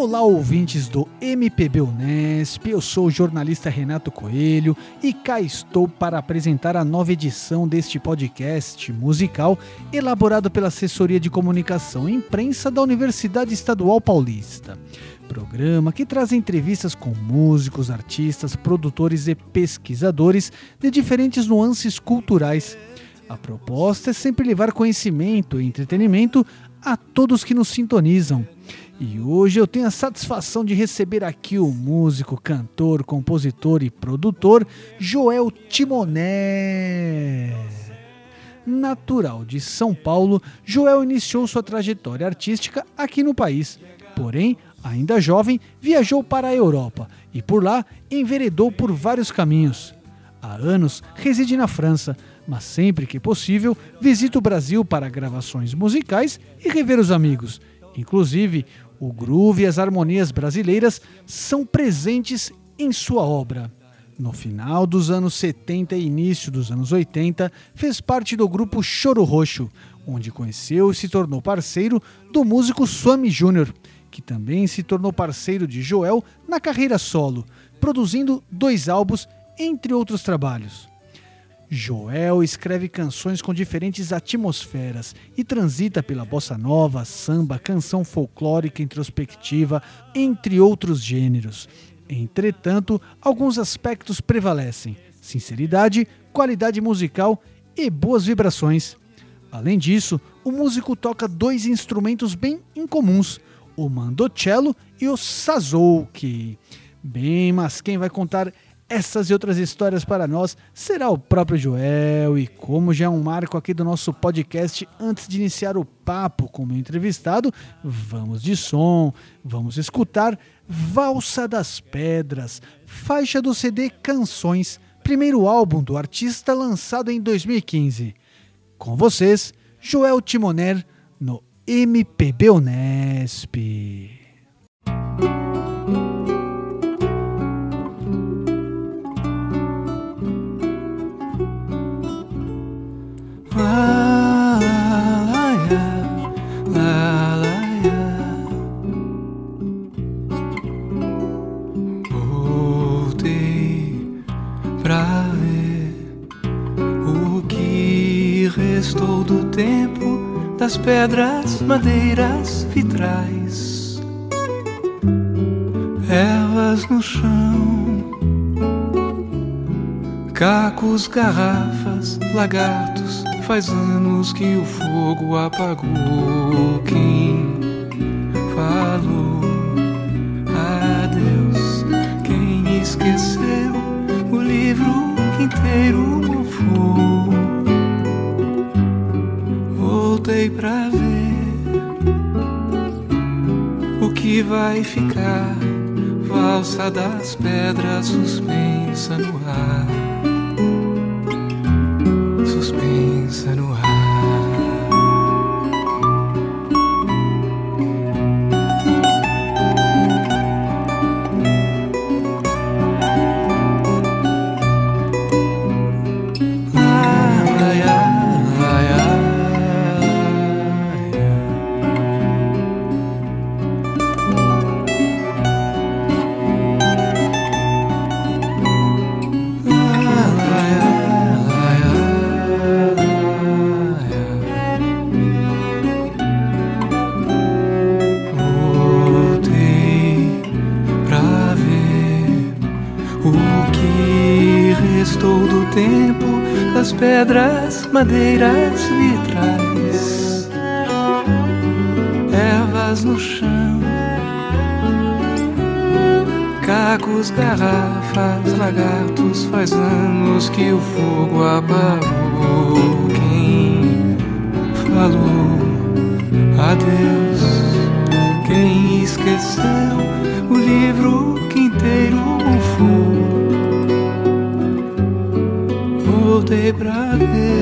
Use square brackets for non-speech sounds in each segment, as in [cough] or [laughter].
Olá, ouvintes do MPB Unesp, eu sou o jornalista Renato Coelho e cá estou para apresentar a nova edição deste podcast musical elaborado pela Assessoria de Comunicação e Imprensa da Universidade Estadual Paulista. Programa que traz entrevistas com músicos, artistas, produtores e pesquisadores de diferentes nuances culturais. A proposta é sempre levar conhecimento e entretenimento a todos que nos sintonizam. E hoje eu tenho a satisfação de receber aqui o músico, cantor, compositor e produtor Joel Timoné. Natural de São Paulo, Joel iniciou sua trajetória artística aqui no país. Porém, ainda jovem, viajou para a Europa e por lá enveredou por vários caminhos. Há anos reside na França, mas sempre que possível visita o Brasil para gravações musicais e rever os amigos. Inclusive, o groove e as harmonias brasileiras são presentes em sua obra. No final dos anos 70 e início dos anos 80, fez parte do grupo Choro Roxo, onde conheceu e se tornou parceiro do músico Swami Júnior, que também se tornou parceiro de Joel na carreira solo, produzindo dois álbuns, entre outros trabalhos. Joel escreve canções com diferentes atmosferas e transita pela bossa nova, samba, canção folclórica introspectiva, entre outros gêneros. Entretanto, alguns aspectos prevalecem: sinceridade, qualidade musical e boas vibrações. Além disso, o músico toca dois instrumentos bem incomuns, o mandocello e o sazouki. Bem, mas quem vai contar essas e outras histórias para nós será o próprio Joel. E como já é um marco aqui do nosso podcast, antes de iniciar o papo com o meu entrevistado, vamos de som, vamos escutar Valsa das Pedras, faixa do CD Canções, primeiro álbum do artista lançado em 2015. Com vocês, Joel Timoner no MPB Unesp. Restou do tempo das pedras, madeiras, vitrais, ervas no chão, cacos, garrafas, lagartos. Faz anos que o fogo apagou. Quem falou adeus? Quem esqueceu o livro inteiro mofou? Voltei pra ver o que vai ficar. Valsa das pedras suspensa no ar. Suspensa no ar. Madeiras, vitrais, ervas no chão, cacos, garrafas, lagartos. Faz anos que o fogo apagou. Quem falou adeus? Quem esqueceu o livro que inteiro mofou? Voltei pra ver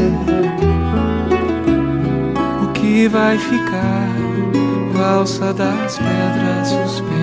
vai ficar. Valsa das pedras suspensa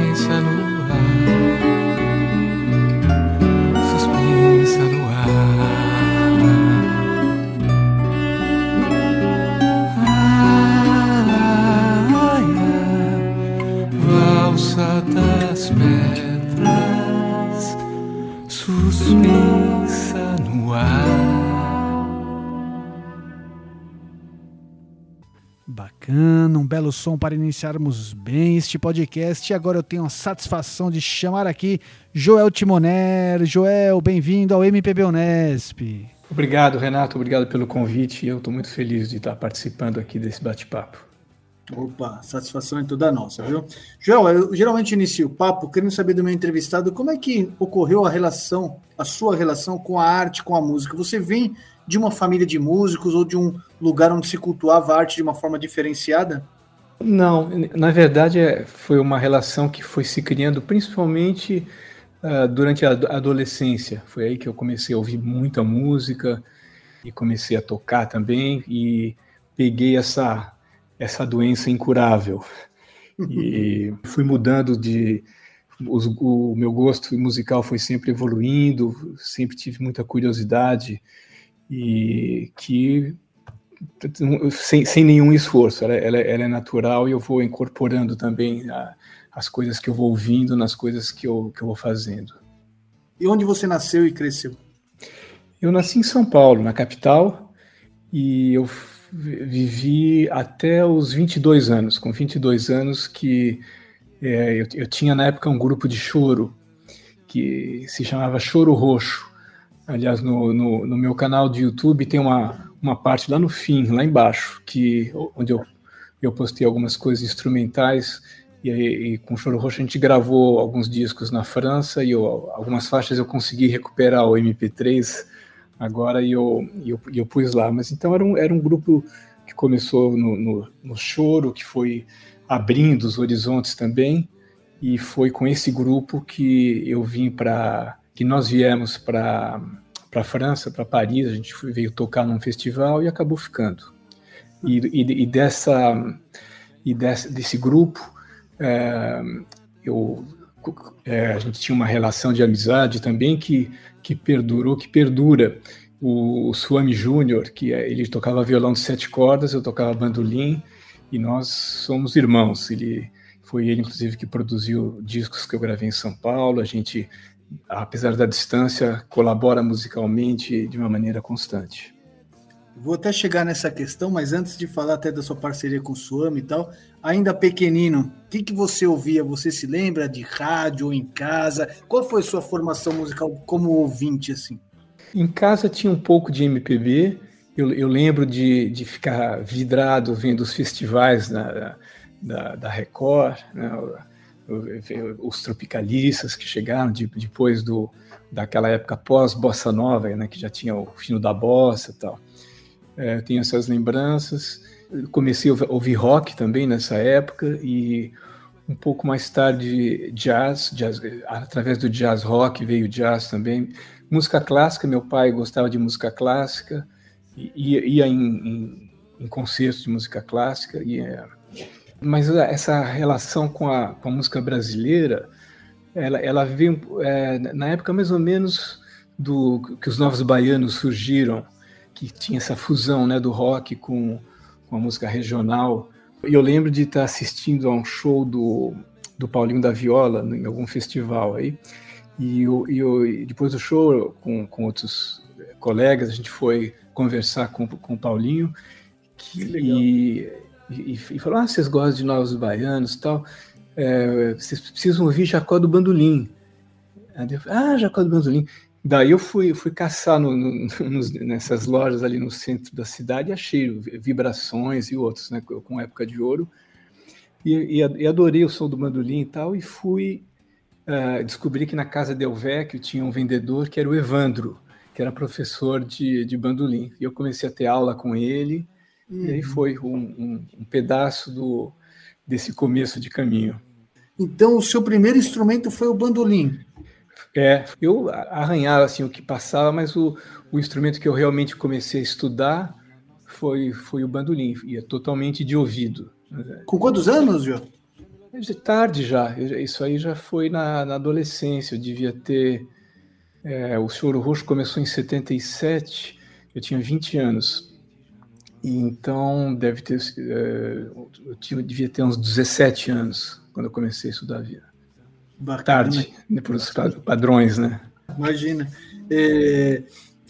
belo som para iniciarmos bem este podcast. E agora eu tenho a satisfação de chamar aqui Joel Timoner. Joel, bem-vindo ao MPB Unesp. Obrigado, Renato. Obrigado pelo convite. Eu estou muito feliz de estar participando aqui desse bate-papo. Opa, satisfação é toda nossa, viu? Joel, eu geralmente inicio o papo querendo saber do meu entrevistado como é que ocorreu a relação, a sua relação com a arte, com a música. Você vem de uma família de músicos ou de um lugar onde se cultuava a arte de uma forma diferenciada? Não, na verdade é, foi uma relação que foi se criando principalmente uh, durante a adolescência. Foi aí que eu comecei a ouvir muita música e comecei a tocar também e peguei essa essa doença incurável. E [laughs] fui mudando de. Os, o meu gosto musical foi sempre evoluindo, sempre tive muita curiosidade e que sem, sem nenhum esforço, ela, ela, ela, é natural e eu vou incorporando também a, as coisas que eu vou ouvindo nas coisas que eu, que eu vou fazendo. E onde você nasceu e cresceu? Eu nasci em São Paulo, na capital, e eu vivi até os 22 anos. Com 22 anos que é, eu, eu, tinha na época um grupo de choro que se chamava Choro Roxo. Aliás, no, no, no, meu canal de YouTube tem uma, uma parte lá no fim, lá embaixo, que onde eu, eu postei algumas coisas instrumentais e, e com Choro Roxo a gente gravou alguns discos na França e eu, algumas faixas eu consegui recuperar o MP3 agora e eu, eu, eu pus lá. Mas então era um, era um grupo que começou no, no, no choro, que foi abrindo os horizontes também, e foi com esse grupo que eu vim para. que nós viemos para para França, para Paris, a gente foi, veio tocar num festival e acabou ficando. E, e, e dessa e desse, desse grupo, é, eu, é, a gente tinha uma relação de amizade também que que perdurou, que perdura. O, o Suami Júnior, que é, ele tocava violão de sete cordas, eu tocava bandolim, e nós somos irmãos. Ele foi ele, inclusive, que produziu discos que eu gravei em São Paulo. A gente, apesar da distância, colabora musicalmente de uma maneira constante. Vou até chegar nessa questão, mas antes de falar até da sua parceria com o Suami e tal, ainda pequenino, o que, que você ouvia? Você se lembra de rádio ou em casa? Qual foi a sua formação musical como ouvinte, assim? Em casa tinha um pouco de MPB, eu, eu lembro de, de ficar vidrado vendo os festivais da, da, da Record, né? Os tropicalistas que chegaram de, depois do, daquela época pós-bossa nova, né? que já tinha o fino da bossa e tal. É, tenho essas lembranças comecei a ouvir rock também nessa época e um pouco mais tarde jazz, jazz através do jazz rock veio jazz também. Música clássica, meu pai gostava de música clássica, ia, ia em, em, em, concertos de música clássica, ia, mas essa relação com a, com a música brasileira, ela, ela veio é, na época mais ou menos do que os novos baianos surgiram, que tinha essa fusão né, do rock com uma música regional. E eu lembro de estar assistindo a um show do, do Paulinho da Viola em algum festival aí. E, eu, e eu, depois do show, com, com outros colegas, a gente foi conversar com, com o Paulinho que, que e, e, e, falou: Ah, vocês gostam de Novos Baianos e tal, é, vocês precisam ouvir Jacó do Bandolim. Ah, Jacó do Bandolim. Daí eu fui, fui caçar no, no, [laughs] nos, nessas lojas ali no centro da cidade e achei vibrações e outros, né, com época de ouro. E, e, adorei o som do mandolim e tal, e fui uh, descobri que na casa Del Vecchio tinha um vendedor que era o Evandro, que era professor de, de bandolim. E eu comecei a ter aula com ele. E aí foi um, um, um pedaço do, desse começo de caminho. Então, o seu primeiro instrumento foi o bandolim? É, eu arranhava assim o que passava, mas o, o instrumento que eu realmente comecei a estudar foi, foi o bandolim, e é totalmente de ouvido. Com quantos anos, João? De tarde já, isso aí já foi na, na adolescência, eu devia ter. É, o Choro Roxo começou em 77, eu tinha 20 anos. E então deve ter. É, eu tinha, devia ter uns 17 anos quando eu comecei a estudar a vida. Bacana. Tarde, né, para os padrões, né? Imagina. É,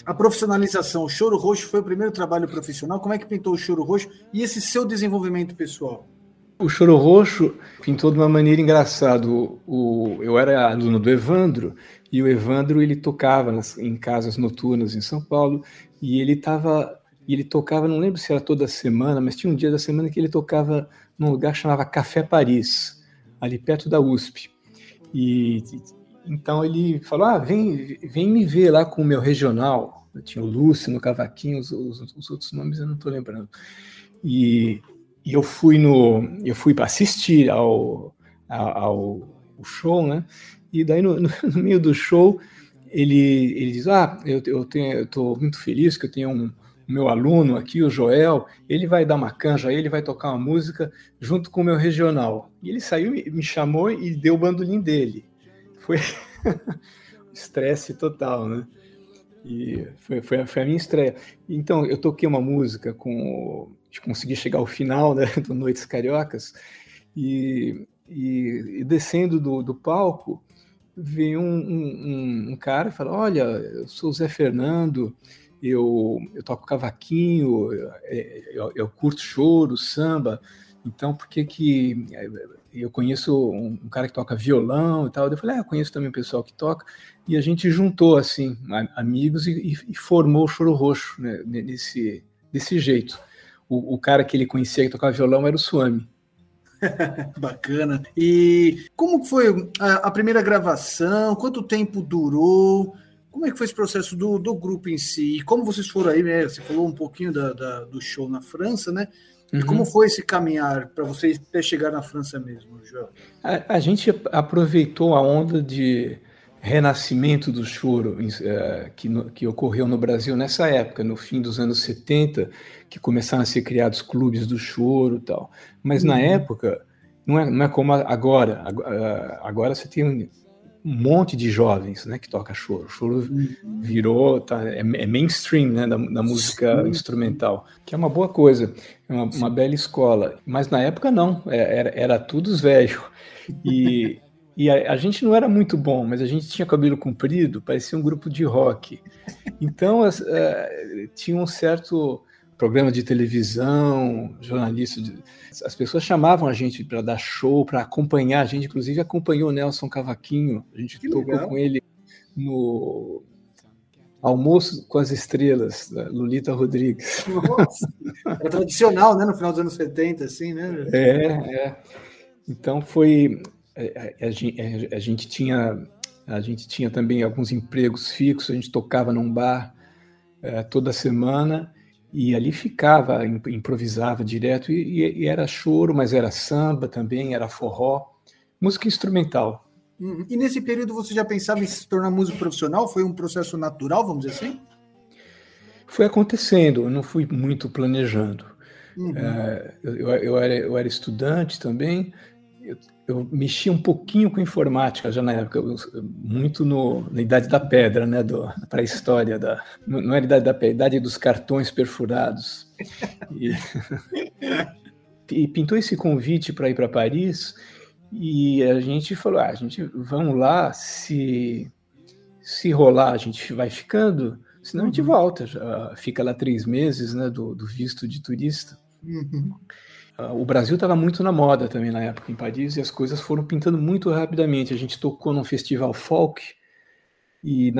a profissionalização. O Choro Roxo foi o primeiro trabalho profissional. Como é que pintou o Choro Roxo e esse seu desenvolvimento pessoal? O Choro Roxo pintou de uma maneira engraçada. O, o, eu era aluno do Evandro e o Evandro ele tocava nas, em casas noturnas em São Paulo e ele estava ele tocava, não lembro se era toda semana, mas tinha um dia da semana que ele tocava num lugar que chamava Café Paris, ali perto da USP. E então ele falou: Ah, vem, vem me ver lá com o meu regional. Eu tinha o Lúcio no cavaquinho, os, os, os outros nomes eu não estou lembrando. E, e, eu fui no, eu fui para assistir ao, ao, ao, show, né? E daí no, no, no, meio do show ele, ele diz: Ah, eu, eu tenho, eu estou muito feliz que eu tenho um, meu aluno aqui, o Joel, ele vai dar uma canja, ele vai tocar uma música junto com o meu regional. E ele saiu, me chamou e deu o bandolim dele foi [laughs] estresse total, né? E foi, foi, foi, a minha estreia. Então, eu toquei uma música com. Consegui chegar ao final né, [laughs] do Noites Cariocas, e, e, e descendo do, do, palco, veio um, um, um cara e falou: Olha, eu sou o Zé Fernando, eu, eu toco cavaquinho, eu, eu, eu curto choro, samba, então por que que eu conheço um, um, cara que toca violão e tal. Eu falei, ah, eu conheço também o pessoal que toca. E a gente juntou, assim, amigos e, e formou o Choro Roxo, né, nesse, desse jeito. O, o, cara que ele conhecia que tocava violão era o Suami. [laughs] Bacana. E como foi a, a, primeira gravação? Quanto tempo durou? Como é que foi esse processo do, do grupo em si? E como vocês foram aí, né? Você falou um pouquinho da, da, do show na França, né? Uhum. E como foi esse caminhar para vocês até chegar na França mesmo, João? A, a, gente aproveitou a onda de renascimento do choro uh, que, no, que ocorreu no Brasil nessa época, no fim dos anos 70, que começaram a ser criados clubes do choro e tal. Mas uhum. na época, não é, não é como agora. Agora você tem um monte de jovens né, que toca choro. Choro uhum. virou, tá, é, é mainstream né, da, da música Sim. instrumental, que é uma boa coisa, é uma, uma bela escola. Mas na época não, é, era, era tudo velho. E, e a, a, gente não era muito bom, mas a gente tinha cabelo comprido, parecia um grupo de rock. Então as, uh, tinha um certo programa de televisão, jornalista, de, as pessoas chamavam a gente para dar show, para acompanhar a gente, inclusive acompanhou o Nelson Cavaquinho, a gente que tocou legal. com ele no Almoço com as Estrelas, da Lulita Rodrigues. Nossa, é tradicional, né, no final dos anos 70, assim, né? É, é. Então foi, a, é, é, a, a, a gente tinha a gente tinha também alguns empregos fixos, a gente tocava num bar é, toda semana e ali ficava, improvisava direto, e, e, era choro, mas era samba também, era forró, música instrumental. Uhum. E nesse período você já pensava em se tornar músico profissional? Foi um processo natural, vamos dizer assim? Foi acontecendo, eu não fui muito planejando. Uhum. É, eu, eu, era, eu era estudante também, eu, eu mexia um pouquinho com informática já na época, muito no, na idade da pedra, né, para a história da, não era idade da pedra, idade dos cartões perfurados. E, [laughs] e pintou esse convite para ir para Paris e a gente falou, ah, a gente vamos lá, se se rolar a gente vai ficando, senão a gente uhum. volta, já fica lá três meses, né, do, do visto de turista. Uhum. Ah, o Brasil estava muito na moda também na época em Paris e as coisas foram pintando muito rapidamente. A gente tocou num festival folk e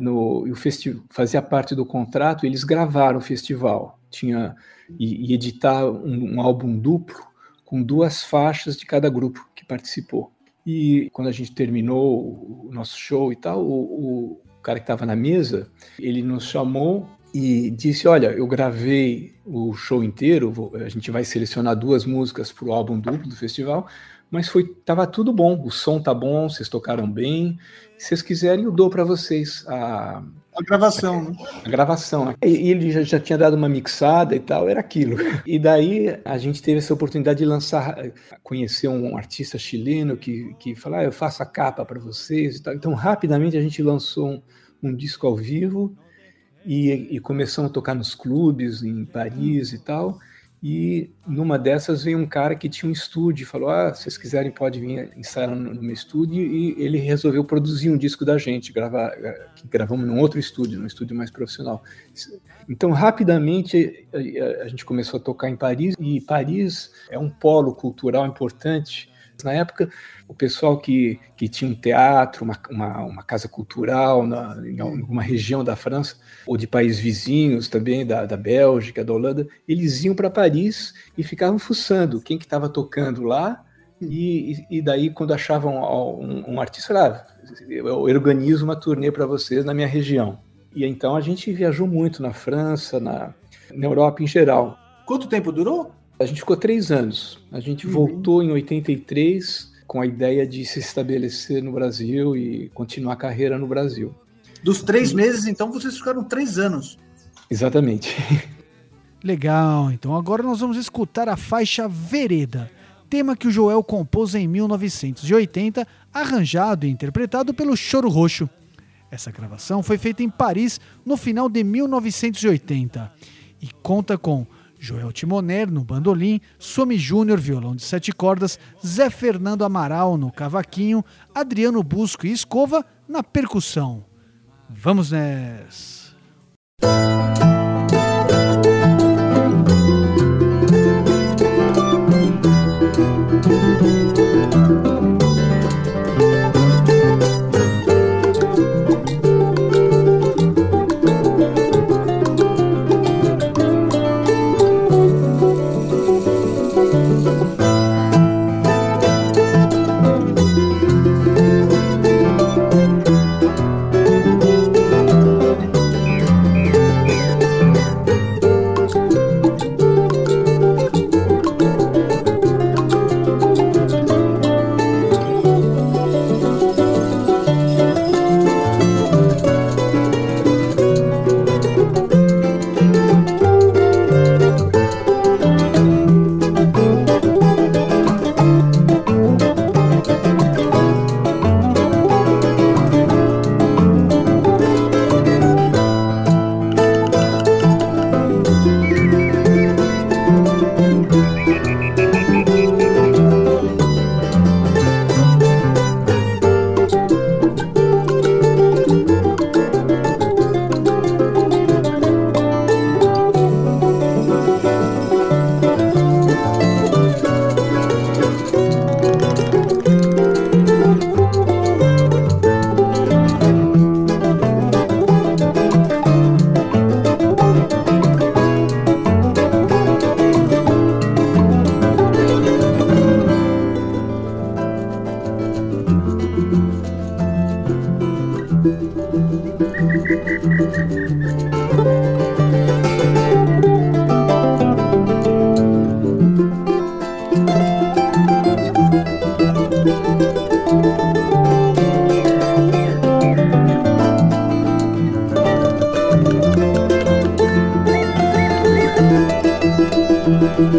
no, o festival fazia parte do contrato. Eles gravaram o festival, tinha e, e editar um, um, álbum duplo com duas faixas de cada grupo que participou. E quando a gente terminou o nosso show e tal, o, o cara que estava na mesa, ele nos chamou e disse: Olha, eu gravei o show inteiro, vou, a gente vai selecionar duas músicas para o álbum duplo do festival, mas foi tava tudo bom, o som tá bom, vocês tocaram bem. Se vocês quiserem, eu dou para vocês a, a gravação. A, né? a gravação. Né? E ele já, já, tinha dado uma mixada e tal, era aquilo. E daí a gente teve essa oportunidade de lançar, conhecer um artista chileno que, que falou: ah, eu faço a capa para vocês e tal. Então, rapidamente a gente lançou um, um disco ao vivo e, e começamos a tocar nos clubes em Paris e tal. E numa dessas veio um cara que tinha um estúdio e falou: Ah, se vocês quiserem, pode vir ensaiar no, no meu estúdio. E ele resolveu produzir um disco da gente, gravar, que gravamos num outro estúdio, num estúdio mais profissional. Então, rapidamente, a, a gente começou a tocar em Paris, e Paris é um polo cultural importante. Na época, o pessoal que, que tinha um teatro, uma, uma, uma casa cultural na, em alguma região da França, ou de países vizinhos também, da, da Bélgica, da Holanda, eles iam para Paris e ficavam fuçando quem que estava tocando lá, e, e, daí, quando achavam um, um artista, lá, eu organizo uma turnê para vocês na minha região. E então a gente viajou muito na França, na, na Europa em geral. Quanto tempo durou? A gente ficou três anos. A gente uhum. voltou em 83 com a ideia de se estabelecer no Brasil e continuar a carreira no Brasil. Dos três meses, então, vocês ficaram três anos. Exatamente. [laughs] Legal, então agora nós vamos escutar a faixa Vereda, tema que o Joel compôs em 1980, arranjado e interpretado pelo Choro Roxo. Essa gravação foi feita em Paris no final de 1980 e conta com Joel Timoner no bandolim, Somi Júnior, violão de sete cordas, Zé Fernando Amaral no cavaquinho, Adriano Busco e Escova na percussão. Vamos nessa!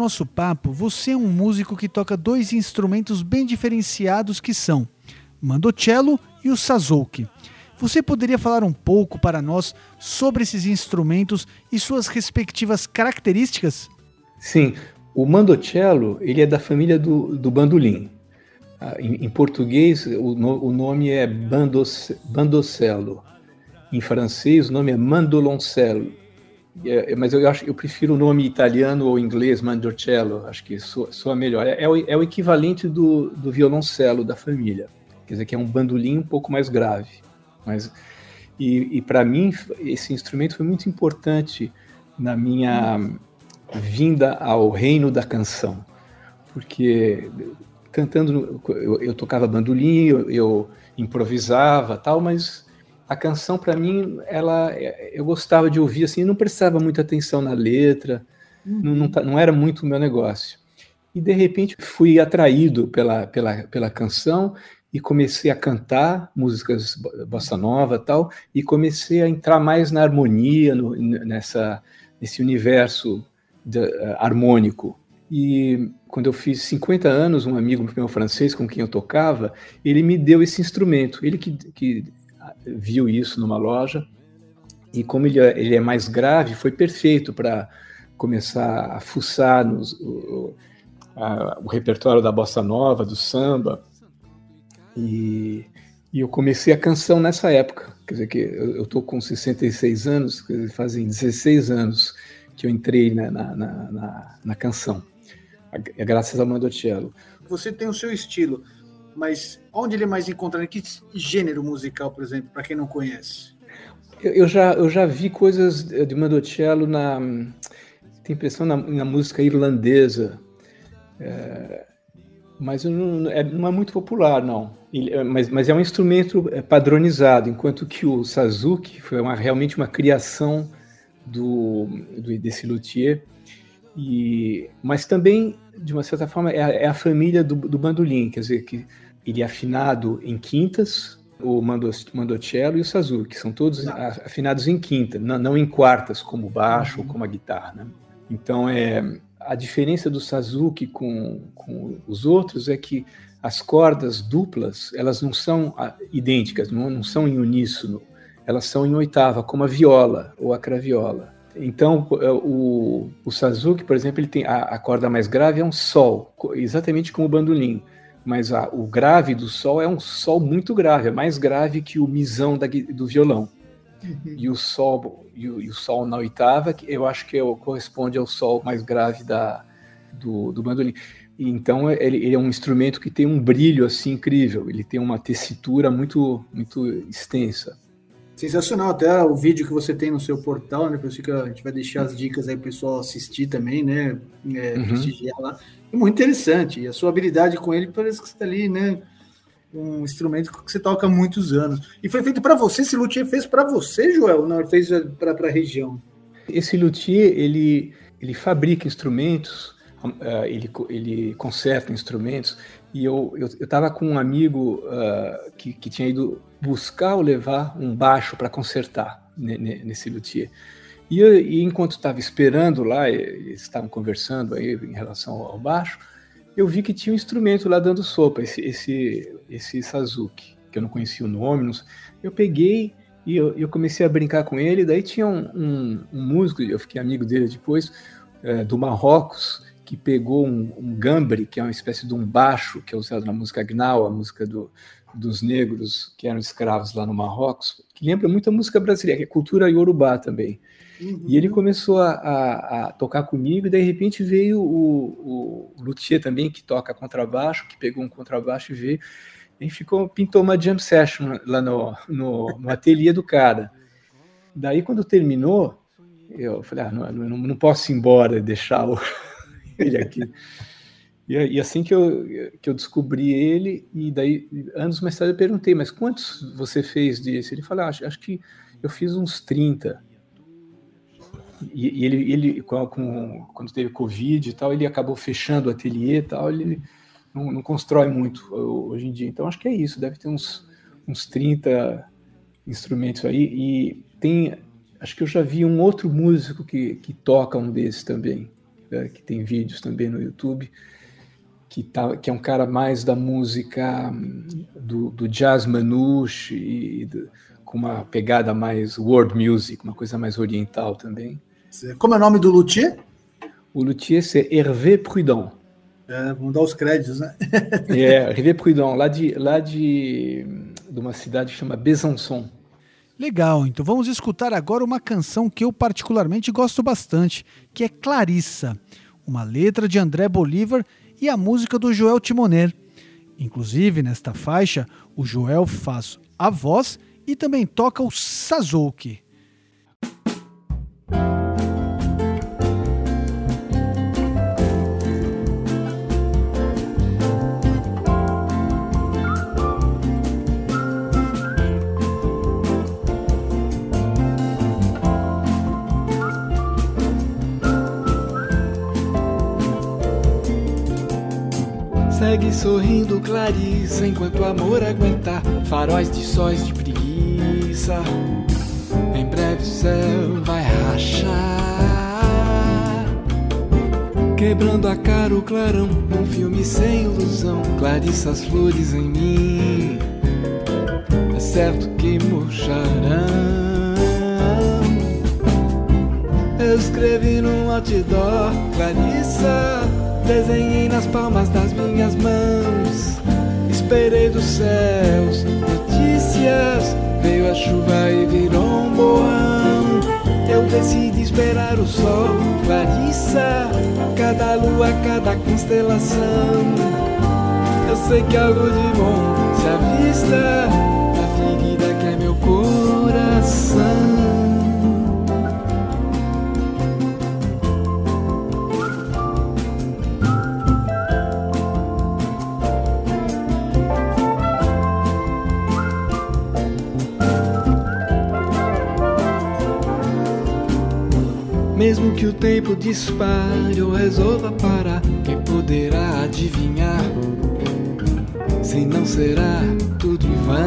nosso papo, você é um músico que toca dois instrumentos bem diferenciados que são Mandocello e o Sazouki. Você poderia falar um pouco para nós sobre esses instrumentos e suas respectivas características? Sim, o mandocello ele é da família do, do bandolim. Ah, em, em, português, o, no, o nome é bandos, bandocello. Em francês, o nome é mandoloncello. É, é, mas eu acho eu prefiro o nome italiano ou inglês, mandocello, acho que soa, soa melhor. É, é, o, é, o, equivalente do, do violoncelo da família, quer dizer que é um bandolim um pouco mais grave. Mas, e, e para mim, esse instrumento foi muito importante na minha vinda ao reino da canção, porque cantando, eu, eu tocava bandolim, eu, eu, improvisava tal, mas a canção para mim, ela, eu gostava de ouvir assim, não prestava muita atenção na letra, uhum. não, não, tá, não, era muito o meu negócio. E de repente fui atraído pela, pela, pela canção e comecei a cantar músicas bossa nova tal e comecei a entrar mais na harmonia no, nessa nesse universo de, uh, harmônico e quando eu fiz 50 anos um amigo meu francês com quem eu tocava ele me deu esse instrumento ele que, que viu isso numa loja e como ele, é, ele é mais grave foi perfeito para começar a fuçar nos, o, a, o repertório da bossa nova do samba e, e eu comecei a canção nessa época. Quer dizer, que eu estou com 66 anos, fazem 16 anos que eu entrei na, na, na, na canção, graças ao Mandocello. Você tem o seu estilo, mas onde ele é mais encontrado? Que gênero musical, por exemplo, para quem não conhece? Eu, eu, já, eu já vi coisas de Mandocello na. Tem impressão na, na música irlandesa. É, mas não é, não é muito popular, não. Ele, é, mas, mas, é um instrumento é, padronizado, enquanto que o Sazuki foi uma, realmente uma criação do, do, desse luthier. E, mas também, de uma certa forma, é a, é a família do, do, bandolim, quer dizer, que ele é afinado em quintas, o Mandocello e o Sazuki, são todos afinados em quinta, não, em quartas, como o baixo uhum. ou como a guitarra. Né? Então, é, a diferença do Sazuki com, com os outros é que as cordas duplas elas não são idênticas, não, não são em uníssono, elas são em oitava, como a viola ou a craviola. Então, é, o, o Sazuki, por exemplo, ele tem a, a, corda mais grave é um sol, exatamente como o bandolim, mas a, o grave do sol é um sol muito grave, é mais grave que o misão da, do violão. Uhum. E o sol e o, e o, sol na oitava, que eu acho que é, corresponde ao sol mais grave da, do, do bandolim. Então ele, ele, é um instrumento que tem um brilho assim incrível. Ele tem uma tessitura muito muito extensa. Sensacional, até o vídeo que você tem no seu portal, né? Por isso que a gente vai deixar as dicas aí para o pessoal assistir também, né? É, uhum. Prestigiar lá. É muito interessante. E a sua habilidade com ele parece que você está ali, né? um instrumento que você toca há muitos anos. E foi feito para você? Esse luthier fez para você, Joel? Não, ele fez para a região? Esse luthier, ele, ele fabrica instrumentos, uh, ele, ele conserta instrumentos, e eu estava eu, com um amigo uh, que, que tinha ido buscar ou levar um baixo para consertar nesse luthier. E, e enquanto estava esperando lá, eles estavam conversando aí em relação ao baixo, eu vi que tinha um instrumento lá dando sopa, esse, esse, esse Sazuki, que eu não conhecia o nome. Não, eu peguei e eu, eu, comecei a brincar com ele. Daí tinha um, um, um músico, eu fiquei amigo dele depois, é, do Marrocos, que pegou um, um gambre, que é uma espécie de um baixo que é usado na música Gnau, a música do, dos negros que eram escravos lá no Marrocos, que lembra muito a música brasileira, que é cultura iorubá também. Uhum. E ele começou a, a, a, tocar comigo, e de repente veio o, o luthier também, que toca contrabaixo, que pegou um contrabaixo e veio, e ficou, pintou uma jam session lá no, no, no ateliê do cara. Daí, quando terminou, eu falei, ah, não, não, não posso ir embora e deixar o, [laughs] ele aqui. E, e, assim que eu, que eu descobri ele, e daí, anos mais tarde, eu perguntei, mas quantos você fez disso? Ele falou, ah, acho, acho que eu fiz uns 30. E, e ele, ele com, com, quando teve Covid e tal, ele acabou fechando o ateliê e tal, ele não, não, constrói muito hoje em dia. Então acho que é isso, deve ter uns, uns 30 instrumentos aí. E tem, acho que eu já vi um outro músico que, que toca um desses também. né, que tem vídeos também no YouTube, que, tá, que é um cara mais da música hum, do, do jazz manouche e do, com uma pegada mais world music, uma coisa mais oriental também. Como é o nome do luthier? O luthier é Hervé Prudent. É, vamos dar os créditos, né? [laughs] é, Hervé Prudent, lá de, lá de, de uma cidade que chama Besançon. Legal, então vamos escutar agora uma canção que eu particularmente gosto bastante, que é Clarissa, uma letra de André Bolívar e a música do Joel Timoner. Inclusive, nesta faixa, o Joel faz a voz e também toca o Sazouki. Segue sorrindo Clarissa enquanto o amor aguentar faróis de sóis de preguiça. Em breve o céu vai rachar, quebrando a cara o clarão. Um filme sem ilusão, Clarissa as flores em mim. É certo que murcharão. Eu escrevi num outdoor, Clarissa Desenhei nas palmas das minhas mãos. Esperei dos céus notícias. Veio a chuva e virou um boão. Eu decidi esperar o sol, Clarissa. Cada lua, cada constelação. Eu sei que algo de bom se avista Mesmo que o tempo dispare ou resolva parar, quem poderá adivinhar? Se não será tudo em vão.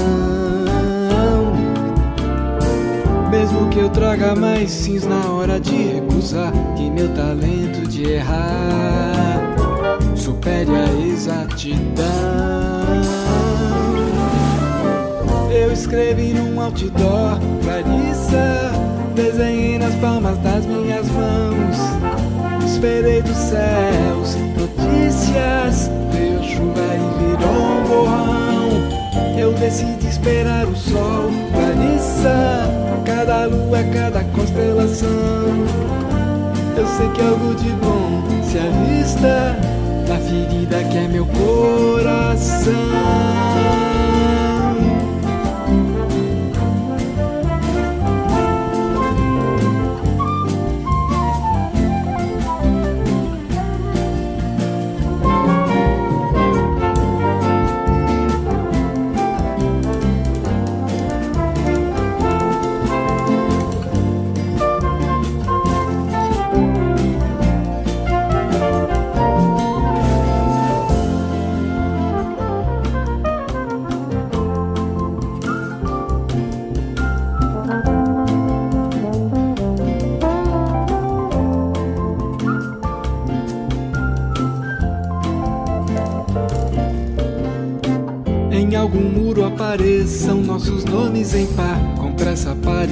Mesmo que eu traga mais sims na hora de recusar, que meu talento de errar supere a exatidão. Eu escrevi num outdoor, Clarissa Desenhei nas palmas das minhas Esperei dos céus notícias. Veio chuva e virou um borrão. Eu decidi esperar o sol, Clarissa. Cada lua, cada constelação. Eu sei que algo de bom se avista na ferida que é meu coração.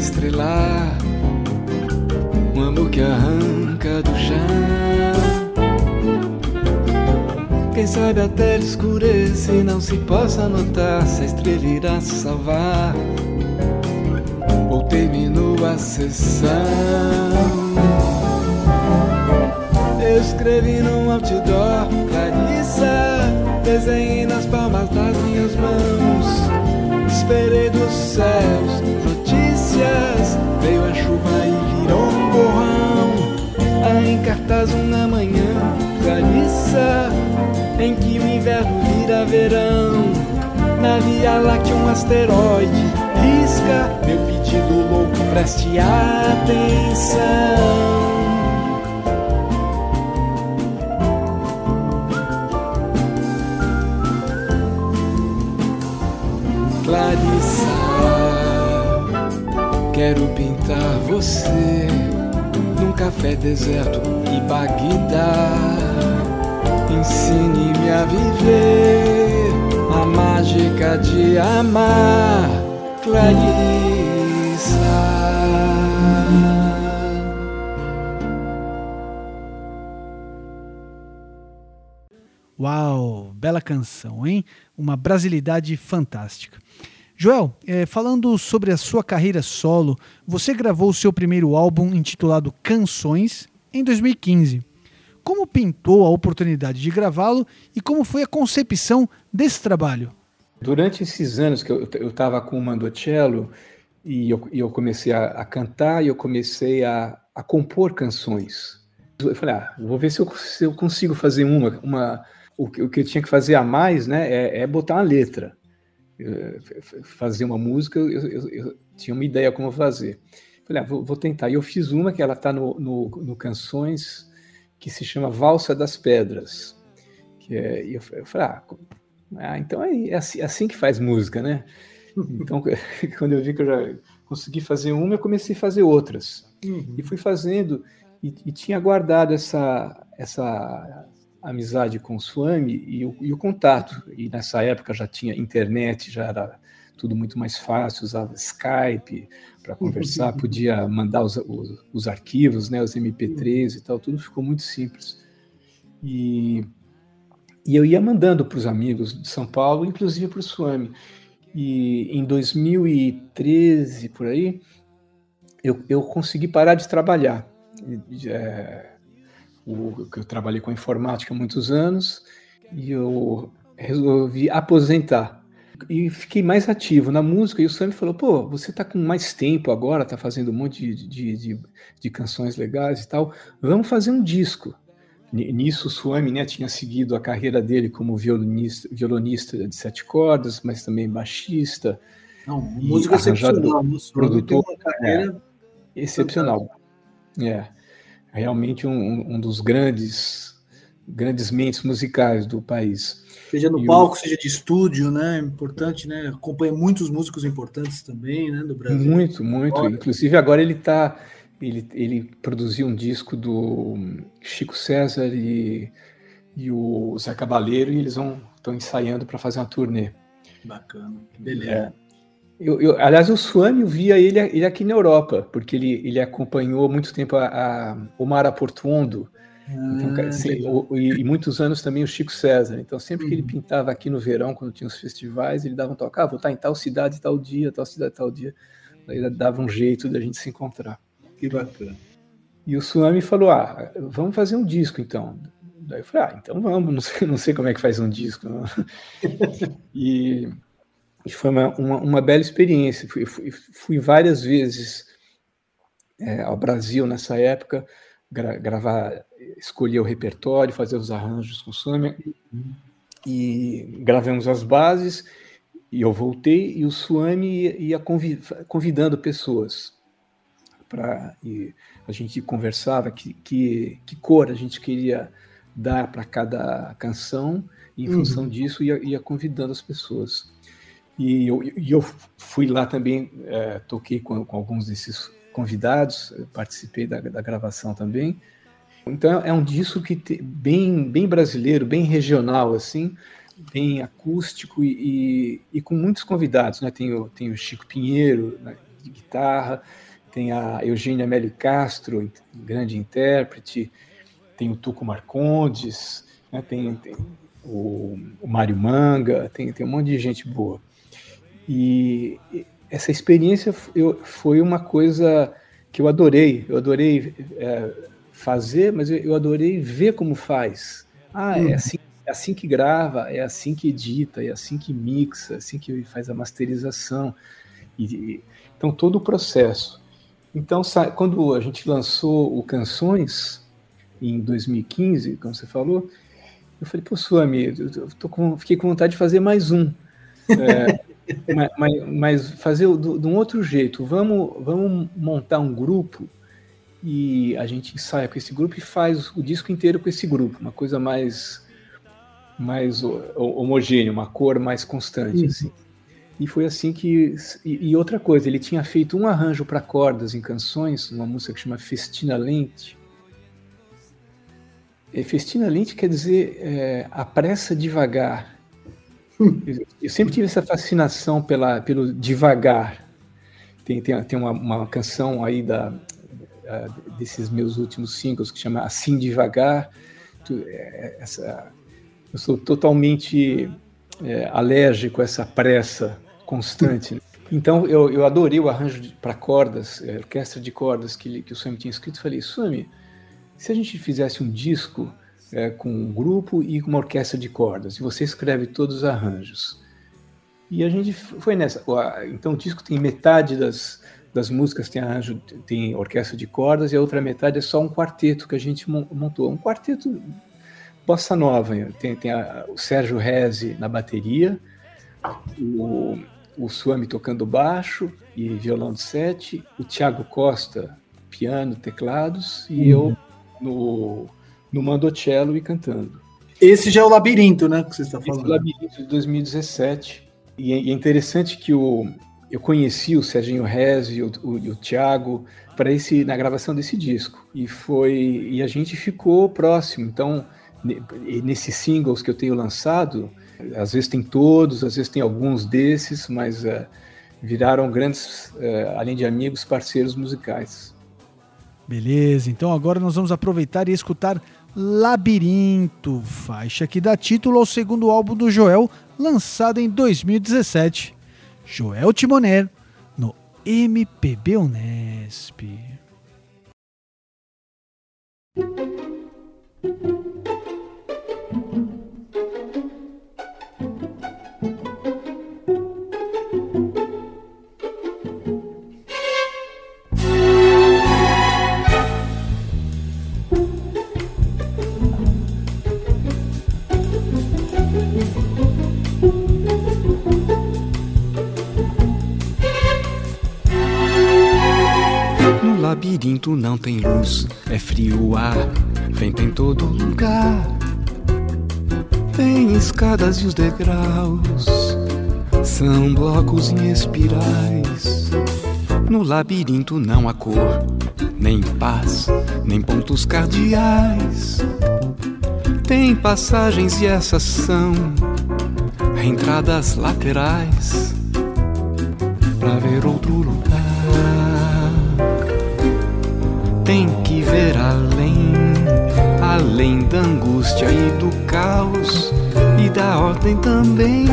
Estrelar. Um amor que arranca do chão. Quem sabe até ele escureça e não se possa notar se a estrela irá salvar. Ou terminou a sessão. Asteroide risca. Meu pedido louco, preste atenção. Clarissa, quero pintar você num café, deserto e Bagdá. Ensine-me a viver a mágica de amar, Clarissa. Uau, bela canção, hein? Uma brasilidade fantástica. Joel, é, falando sobre a sua carreira solo, você gravou o seu primeiro álbum intitulado Canções em 2015. Como pintou a oportunidade de gravá-lo e como foi a concepção desse trabalho? Durante esses anos que eu estava com o Mandocello e eu, e eu comecei a, a, cantar e eu comecei a, a, compor canções. Eu falei, ah, vou ver se eu, se eu consigo fazer uma, uma o que, o que eu tinha que fazer a mais né, é, é botar uma letra. Fazer uma música, eu, eu, eu, tinha uma ideia como fazer. Falei, ah, vou, vou, tentar. E eu fiz uma que ela está no, no, no, Canções, que se chama Valsa das Pedras. Que é, e eu, eu falei, ah, ah então é, é assim, é assim que faz música, né? Então, [laughs] quando eu vi que eu já consegui fazer uma, eu comecei a fazer outras. Uhum. E fui fazendo, e, e, tinha guardado essa, essa amizade com o Swami e o, e o contato. E nessa época já tinha internet, já era tudo muito mais fácil, usava Skype para conversar, podia mandar os, os, os, arquivos, né, os MP3 e tal, tudo ficou muito simples. E, e eu ia mandando para os amigos de São Paulo, inclusive para o Swami. E em 2013, por aí, eu, eu consegui parar de trabalhar. É, o, eu trabalhei com informática há muitos anos e eu resolvi aposentar. E fiquei mais ativo na música. E o Sam falou: pô, você está com mais tempo agora, está fazendo um monte de, de, de, de, canções legais e tal. Vamos fazer um disco. Nisso, o Swami né, tinha seguido a carreira dele como violonista, violonista de sete cordas, mas também baixista. Não, música excepcional. Produtor, uma carreira é, excepcional. É realmente um, um dos grandes grandes mentes musicais do país. Seja no e palco, o... seja de estúdio, né? Importante, né? Acompanha muitos músicos importantes também, né? Do Brasil. Muito, muito. Agora. Inclusive agora ele está ele, ele produziu um disco do Chico César e, e o Zé Cabaleiro e eles vão estão ensaiando para fazer uma turnê. Bacana, beleza. É. Eu, eu, aliás, o Swami, eu via ele, ele aqui na Europa, porque ele, ele acompanhou muito tempo a, a Omar Portuondo, então, ah, o, e, muitos anos também o Chico César. Então, sempre que ele uhum. pintava aqui no verão, quando tinha os festivais, ele dava um toque, ah, vou estar em tal cidade, tal dia, tal cidade, tal dia. Aí dava um jeito de a gente se encontrar. Que bacana. E o Swami falou, ah, vamos fazer um disco então. Daí eu falei, ah, então vamos, [laughs] não sei, não sei como é que faz um disco. [laughs] e e foi uma, uma, uma bela experiência. Fui, fui, fui várias vezes é, ao Brasil nessa época, gra, gravar, escolher o repertório, fazer os arranjos com o Swami, e gravamos as bases, e eu voltei, e o Swami ia, ia convidando pessoas para a gente conversava que, que, que cor a gente queria dar para cada canção, e em uhum. função disso ia, ia convidando as pessoas. E eu, e eu fui lá também, é, toquei com, com, alguns desses convidados, participei da, da, gravação também. Então é um disco que te, bem, bem brasileiro, bem regional, assim, bem acústico e, e, e, com muitos convidados. Né? Tem, o, tem o Chico Pinheiro né, de guitarra, tem a Eugênia Melio Castro, grande intérprete, tem o Tuco Marcondes, né? tem, tem o, o Mário Manga, tem, tem um monte de gente boa. E essa experiência eu, foi uma coisa que eu adorei. Eu adorei é, fazer, mas eu, adorei ver como faz. Ah, é, uhum. assim, é assim que grava, é assim que edita, é assim que mixa, é assim que faz a masterização. E, então, todo o processo. Então, quando a gente lançou o Canções, em 2015, como você falou, eu falei, pô, Suami, eu tô com, fiquei com vontade de fazer mais um. É, [laughs] mas, mas, mas, fazer de um outro jeito. Vamos, vamos montar um grupo e a gente ensaia com esse grupo e faz o disco inteiro com esse grupo, uma coisa mais mais homogênea, uma cor mais constante, assim. E foi assim que. E, e outra coisa, ele tinha feito um arranjo para cordas em canções, uma música que chama Festina Lente. E Festina Lente quer dizer é, apressa devagar. [laughs] Eu sempre tive essa fascinação pela, pelo devagar. Tem, tem, tem uma, uma canção aí da, desses meus últimos singles que chama Assim Devagar. É, essa, eu sou totalmente é, alérgico a essa pressa constante. Né? Então eu, eu adorei o arranjo para cordas, é, orquestra de cordas que, que o Swami tinha escrito. Falei, Swami, se a gente fizesse um disco é, com um grupo e com uma orquestra de cordas, e você escreve todos os arranjos. E a gente foi nessa. Então o disco tem metade das, das músicas tem arranjo, tem orquestra de cordas, e a outra metade é só um quarteto que a gente montou. Um quarteto bossa nova. Tem, tem a, o Sérgio Reze na bateria, o o Suami tocando baixo e violão de sete, o Thiago Costa piano, teclados e eu uhum. no, no mandocello e cantando. Esse já é o Labirinto, né, que você está falando. Esse é o Labirinto de 2017. E é, e é interessante que o, eu conheci o Serginho Rez e o, o, o Thiago para esse na gravação desse disco e foi e a gente ficou próximo. Então nesses singles que eu tenho lançado, às vezes tem todos, às vezes tem alguns desses, mas uh, viraram grandes, uh, além de amigos, parceiros musicais. Beleza, então agora nós vamos aproveitar e escutar Labirinto, faixa que dá título ao segundo álbum do Joel, lançado em 2017. Joel Timoner, no MPB Unesp. Labirinto não tem luz, é frio o ar, vento em todo lugar. Tem escadas e os degraus são blocos em espirais. No labirinto não há cor, nem paz, nem pontos cardeais. Tem passagens e essas são entradas laterais para ver outro lugar tem que ver além, além da angústia e do caos e da ordem também.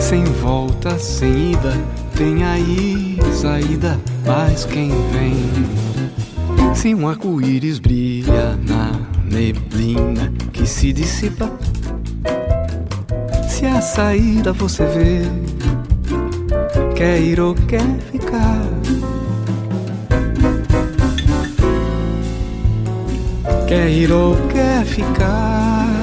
Sem volta, sem ida, tem aí saída, mas quem vem? Se um arco-íris brilha na neblina que se dissipa, se a saída você vê, quer ir ou quer ficar? Quer ir ou quer ficar?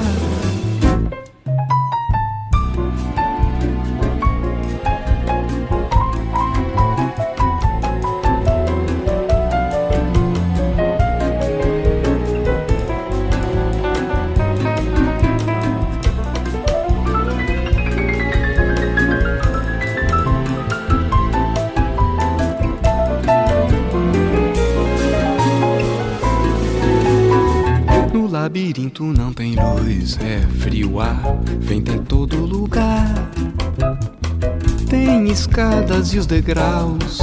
Escadas e os degraus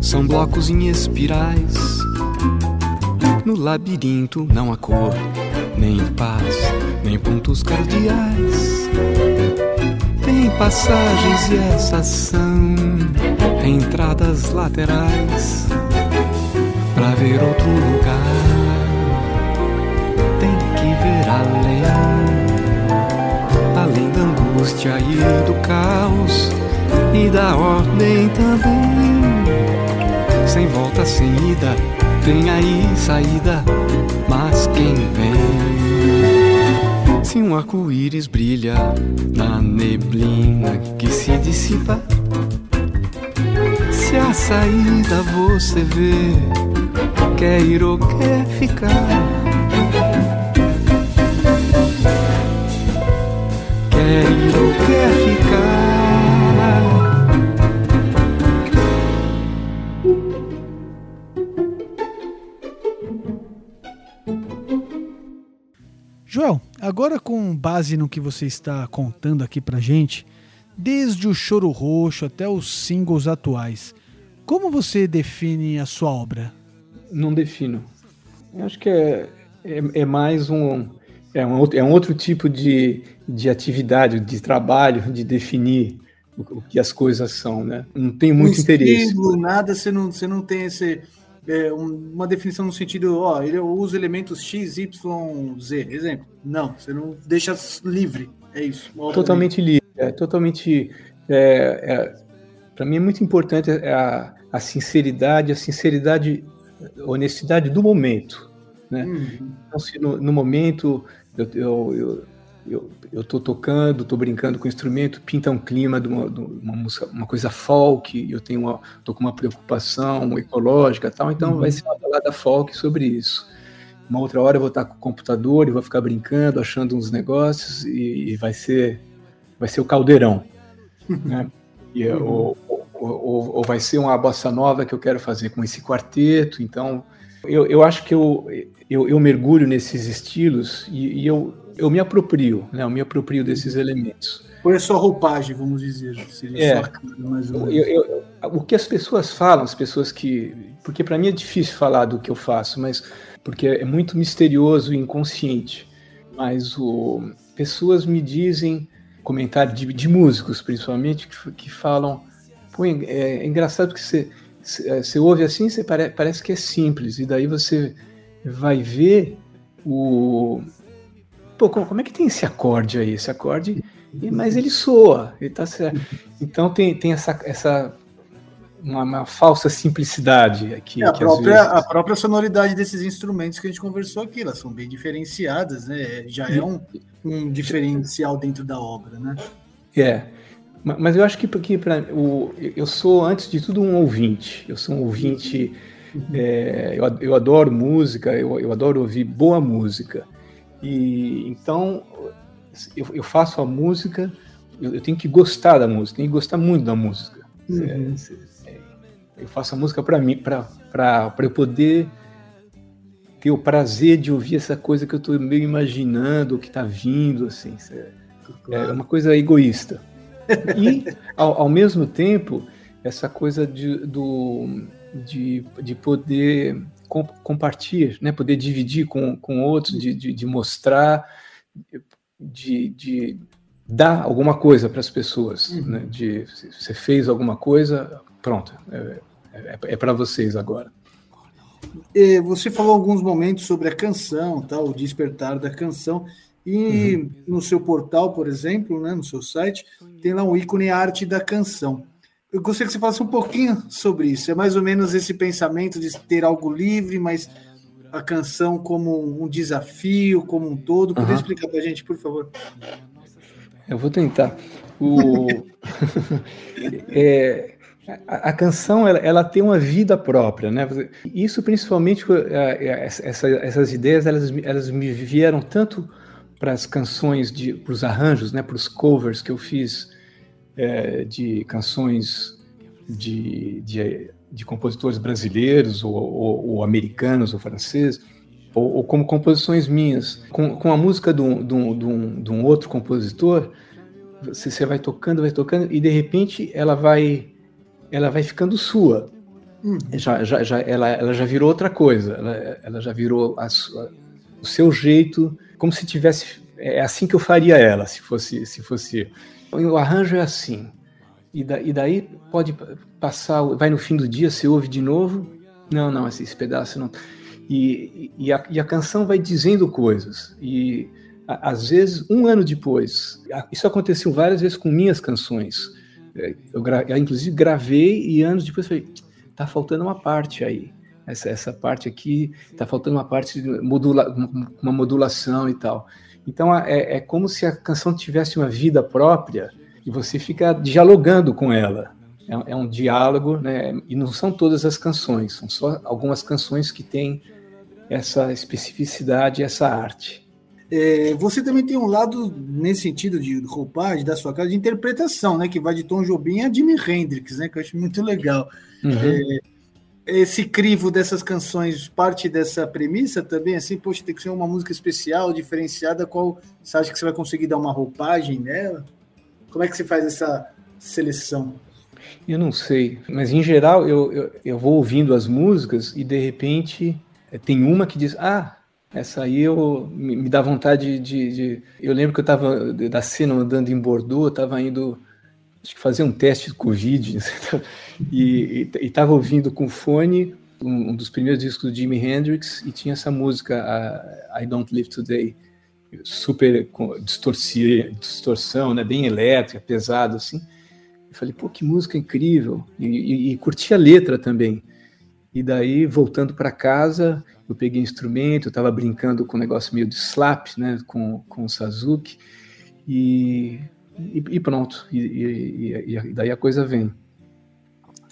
são blocos em espirais. No labirinto não há cor, nem paz, nem pontos cardeais. Tem passagens e essas são entradas laterais para ver outro lugar ver além, além da angústia e do caos e da ordem também. Sem volta, sem ida, tem aí saída, mas quem vem? Se um arco-íris brilha na neblina que se dissipa, se a saída você vê, quer ir ou quer ficar? quer ir ou quer ficar. Base no que você está contando aqui pra gente, desde o Choro Roxo até os singles atuais, como você define a sua obra? Não defino. Eu acho que é, é, é mais um é, um. é um outro tipo de, de atividade, de trabalho, de definir o, o que as coisas são, né? Não tem muito um interesse. Nada, você não, você não tem esse, é, uma definição no sentido, ó, ele usa elementos X, Y, Z, exemplo. Não, você não deixa livre, é isso. Totalmente livre, é totalmente. É, é, Para mim é muito importante a, a sinceridade, a sinceridade, a honestidade do momento. Né? Uhum. Então, se no, no momento eu, eu, eu eu, eu tô tocando, tô brincando com o instrumento, pinta um clima de uma, de uma música, uma coisa folk, eu tenho uma, tô com uma preocupação ecológica tal, então uhum. vai ser uma balada folk sobre isso. Uma outra hora eu vou estar com o computador e vou ficar brincando, achando uns negócios e, e vai ser vai ser o caldeirão, [laughs] né? E, uhum. ou, ou, ou, vai ser uma bossa nova que eu quero fazer com esse quarteto, então eu, eu acho que eu, eu, eu mergulho nesses estilos e, e eu, eu me aproprio, né? Eu me aproprio desses elementos. Põe a sua roupagem, vamos dizer. Seria é, cara, mais ou menos. Eu, eu, o que as pessoas falam, as pessoas que. Porque para mim é difícil falar do que eu faço, mas porque é muito misterioso e inconsciente. Mas o, pessoas me dizem, comentários de, de músicos principalmente, que, que falam. Pô, é, é engraçado que você, você ouve assim, você pare, parece que é simples, e daí você vai ver o, pô, como é que tem esse acorde aí? Esse acorde, mas ele soa, ele tá certo. Então tem, tem essa, essa uma, uma falsa simplicidade aqui. É, a, própria, vezes... a própria sonoridade desses instrumentos que a gente conversou aqui, elas são bem diferenciadas, né? Já é um, um diferencial dentro da obra, né? É. Mas eu acho que porque para o eu sou antes de tudo um ouvinte. Eu sou um ouvinte. Uhum. É, eu, eu adoro música. Eu, eu adoro ouvir boa música. E então eu, eu faço a música, eu, eu, tenho que gostar da música, tenho que gostar muito da música. Uhum. É, é, eu faço a música para mim, para eu poder ter o prazer de ouvir essa coisa que eu estou meio imaginando, que está vindo, assim. É uma coisa egoísta. E, ao, ao mesmo tempo, essa coisa de, do, de, de poder compartilhar, né? poder dividir com, com outros, de, de, de mostrar, de, de, dar alguma coisa para as pessoas. Uhum. Né? De, você fez alguma coisa, pronto, é, é, é para vocês agora. Você falou alguns momentos sobre a canção, tá? o despertar da canção. E uhum. no seu portal, por exemplo, né, no seu site, tem lá um ícone arte da canção. Eu gostaria que você falasse um pouquinho sobre isso. É mais ou menos esse pensamento de ter algo livre, mas a canção como um desafio, como um todo. Poderia uhum. explicar para a gente, por favor? Eu vou tentar. O... [laughs] é, a, a, canção ela, ela, tem uma vida própria, né? Isso principalmente é, é, essa, essas ideias elas, elas me vieram tanto para as canções para os arranjos, né? Para os covers que eu fiz é, de canções de, de, de, compositores brasileiros, ou, ou, ou americanos, ou franceses, ou, ou, como composições minhas. Com, com a música de um, de, um, de, um, outro compositor, você, você vai tocando, vai tocando, e de repente ela vai, ela vai ficando sua. Hum. Já, já, já, ela, ela já virou outra coisa, ela, ela já virou a sua, o seu jeito, como se tivesse. É assim que eu faria ela, se fosse, se fosse o arranjo é assim. E, da, e daí pode passar, vai no fim do dia, você ouve de novo. Não, não, esse, esse pedaço não. E, e, a, e a canção vai dizendo coisas. E a, às vezes, um ano depois, isso aconteceu várias vezes com minhas canções. É, eu, eu inclusive gravei e anos depois falei, tá faltando uma parte aí. Essa, essa parte aqui, tá faltando uma parte de modula, uma modulação e tal. Então é, é como se a canção tivesse uma vida própria e você fica dialogando com ela. É, é, um diálogo, né? E não são todas as canções, são só algumas canções que têm essa especificidade, essa arte. É, você também tem um lado nesse sentido de roupagem da sua casa de interpretação, né? Que vai de Tom Jobim a Jimi Hendrix, né? Que eu acho muito legal. Uhum. É, esse crivo dessas canções parte dessa premissa também, assim, poxa, tem que ser uma música especial, diferenciada, qual você acha que você vai conseguir dar uma roupagem nela? Como é que você faz essa seleção? Eu não sei, mas em geral eu, eu, eu vou ouvindo as músicas e de repente eh, tem uma que diz, ah, essa aí eu, me, me dá vontade de, de, Eu lembro que eu estava da cena andando em Bordeaux, eu estava indo acho que fazer um teste de Covid [laughs] e estava ouvindo com fone um, um, dos primeiros discos do Jimi Hendrix e tinha essa música I Don't Live Today super distorção, né, bem elétrica, pesado assim. Eu falei, pô, que música incrível e, e, e curti a letra também. E daí voltando para casa eu peguei instrumento, eu estava brincando com um negócio meio de slap, né, com, com o Sazuki, e, e, e pronto, e, e, daí a coisa vem.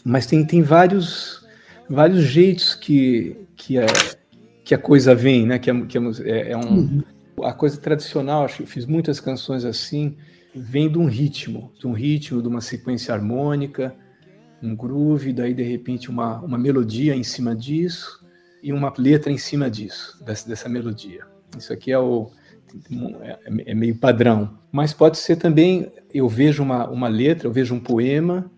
Mas tem, tem vários, vários jeitos que, que, a, que a coisa vem, né, que, é, que é, é um... Uhum. A coisa tradicional, acho que eu fiz muitas canções assim, vem de um ritmo, de um ritmo, de uma sequência harmônica, um groove, daí de repente uma, uma melodia em cima disso, e uma letra em cima disso, dessa, dessa melodia. Isso aqui é o é, é, meio padrão. Mas pode ser também, eu vejo uma, uma letra, eu vejo um poema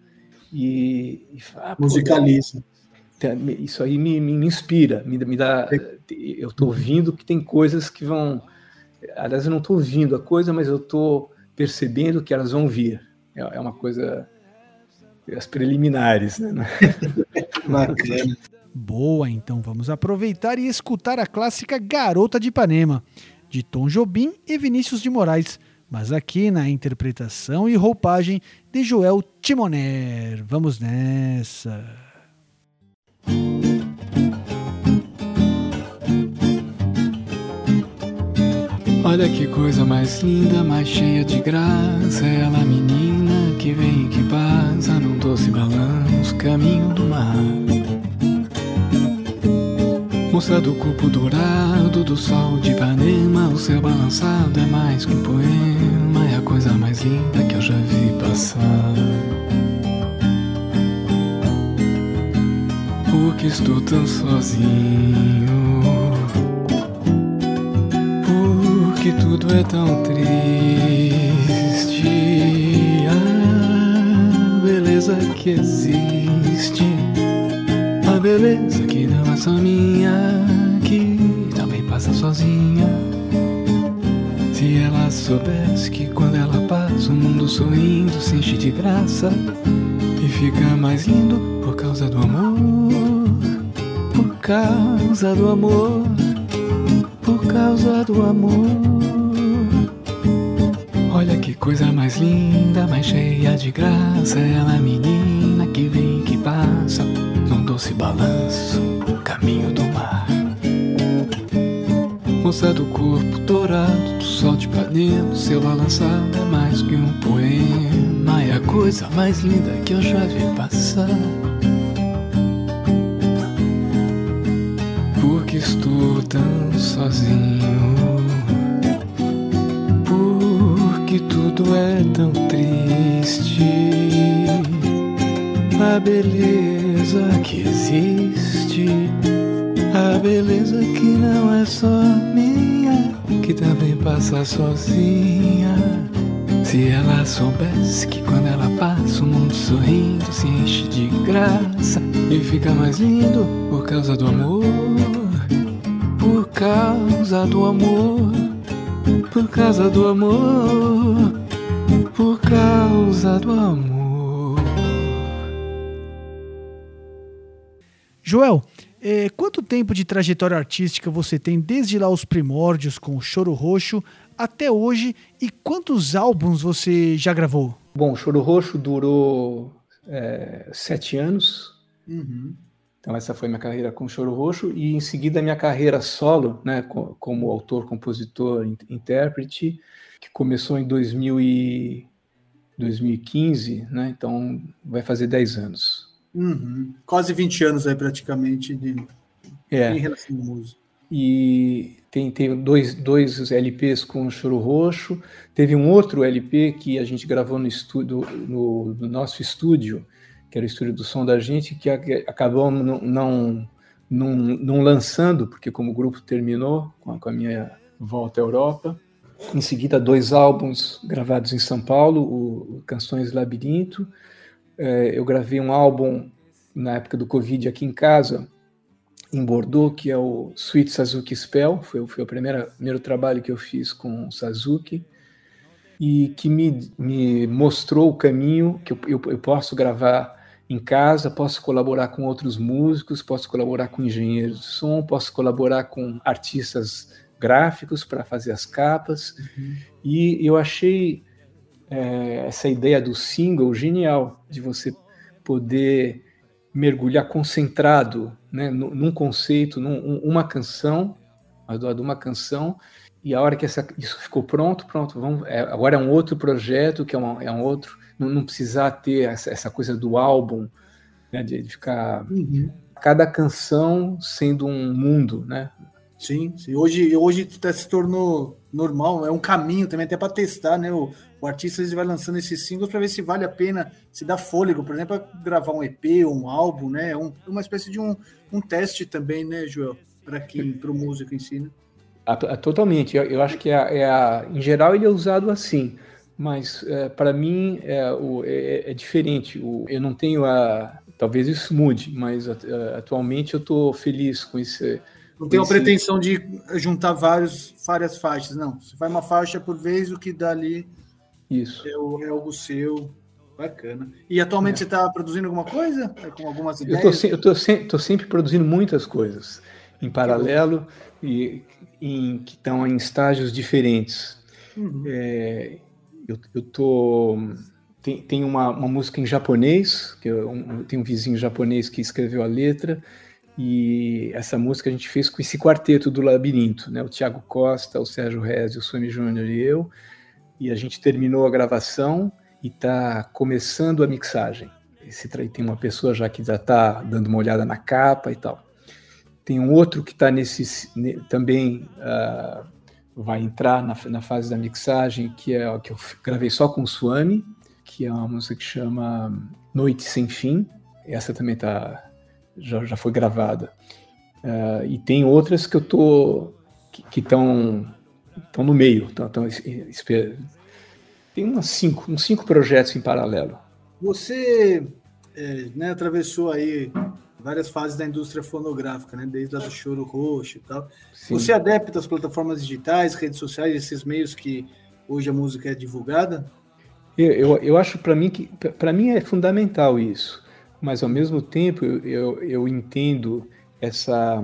e. e ah, Musicaliza. Isso aí me, me, inspira, me, me dá. Eu estou ouvindo que tem coisas que vão. Aliás, eu não estou ouvindo a coisa, mas eu estou percebendo que elas vão vir. É, é uma coisa. As preliminares, né? [laughs] Bacana. Boa, então vamos aproveitar e escutar a clássica Garota de Ipanema, de Tom Jobim e Vinícius de Moraes, mas aqui na interpretação e roupagem de Joel Timoner. Vamos nessa! Olha que coisa mais linda, mais cheia de graça. Ela, menina que vem e que passa num doce balanço, caminho do mar. Moça do corpo dourado do sol de Ipanema O céu balançado é mais que um poema É a coisa mais linda que eu já vi passar. Porque estou tão sozinho? Porque tudo é tão triste? A beleza que existe beleza que não é só minha, que também passa sozinha. Se ela soubesse que quando ela passa, o mundo sorrindo se enche de graça e fica mais lindo por causa do amor, por causa do amor, por causa do amor. Olha que coisa mais linda, mais cheia de graça. Ela, menina que vem que passa doce balanço caminho do mar. Moça do corpo dourado, do sol de Ipanema, seu balançado é mais que um poema. É a coisa mais linda que eu já vi passar. Porque estou tão sozinho. Porque tudo é tão triste. A beleza que existe a beleza que não é só minha, que também passa sozinha. Se ela soubesse que quando ela passa o mundo sorrindo se enche de graça e fica mais lindo por causa do amor, por causa do amor, por causa do amor, por causa do amor. Joel, é, quanto tempo de trajetória artística você tem desde lá os primórdios com o Choro Roxo até hoje e quantos álbuns você já gravou? Bom, o Choro Roxo durou é, sete anos. Uhum. Então essa foi minha carreira com o Choro Roxo e em seguida minha carreira solo, né, como autor, compositor, intérprete, que começou em 2000 e 2015, né? Então vai fazer dez anos. Uhum. Quase 20 anos aí, praticamente, de, é. em relação à música. E tem, tem dois, dois LPs com Choro Roxo. Teve um outro LP que a gente gravou no, estúdio, no, no nosso estúdio, que era o estúdio do som da gente, que acabou não, não, não, não lançando, porque como o grupo terminou com a, com a minha volta à Europa, em seguida, dois álbuns gravados em São Paulo, o Canções Labirinto. É, eu gravei um álbum na época do Covid aqui em casa, em Bordeaux, que é o Sweet Suzuki Spell. Foi, foi o primeiro, primeiro trabalho que eu fiz com o Suzuki e que me, me mostrou o caminho que eu, eu, eu posso gravar em casa, posso colaborar com outros músicos, posso colaborar com engenheiros de som, posso colaborar com artistas gráficos para fazer as capas. Uhum. E eu achei é, essa ideia do single genial, de você poder mergulhar concentrado né, num conceito, num, uma canção, de uma canção, e a hora que essa, isso ficou pronto, pronto, vamos, é, agora é um outro projeto, que é, uma, é um outro, não, não, precisar ter essa, essa coisa do álbum, né, de, de ficar uhum. cada canção sendo um mundo, né? Sim, sim. Hoje, hoje se tornou normal, é um caminho também até para testar, né? O, o artista vai lançando esses singles para ver se vale a pena, se dá fôlego, por exemplo, gravar um EP ou um álbum, né? É um, uma espécie de um, um teste também, né, Joel? Para quem, para o músico em si, né? Totalmente. Eu, eu acho que é, é a, em geral ele é usado assim, mas é, para mim é, o, é, é diferente. O, eu não tenho a. Talvez isso mude, mas atualmente eu estou feliz com esse não tem a pretensão de juntar vários, várias faixas, não. Você faz uma faixa por vez, o que dá ali Isso. É, o, é algo seu. Bacana. E atualmente é. você está produzindo alguma coisa? É com algumas ideias? Eu estou se, sempre produzindo muitas coisas em paralelo e em, que estão em estágios diferentes. Uhum. É, eu, eu tô tem, tem uma, uma música em japonês que eu, um, tem um vizinho japonês que escreveu a letra e essa música a gente fez com esse quarteto do Labirinto, né? O Tiago Costa, o Sérgio Rez, o Suami Júnior e eu. E a gente terminou a gravação e está começando a mixagem. Esse tem uma pessoa já que já está dando uma olhada na capa e tal. Tem um outro que está nesse também uh, vai entrar na, na, fase da mixagem, que é que eu gravei só com o Suami, que é uma música que chama Noite Sem Fim. Essa também está já, já foi gravada. Uh, e tem outras que eu tô que estão estão no meio, tão, tão, tem umas cinco, uns cinco projetos em paralelo. Você é, né, atravessou aí várias fases da indústria fonográfica, né, desde a do choro roxo e tal. Sim. Você é adepta das plataformas digitais, redes sociais, esses meios que hoje a música é divulgada? Eu, eu, eu acho para mim que para mim é fundamental isso mas ao mesmo tempo eu, eu, eu entendo essa,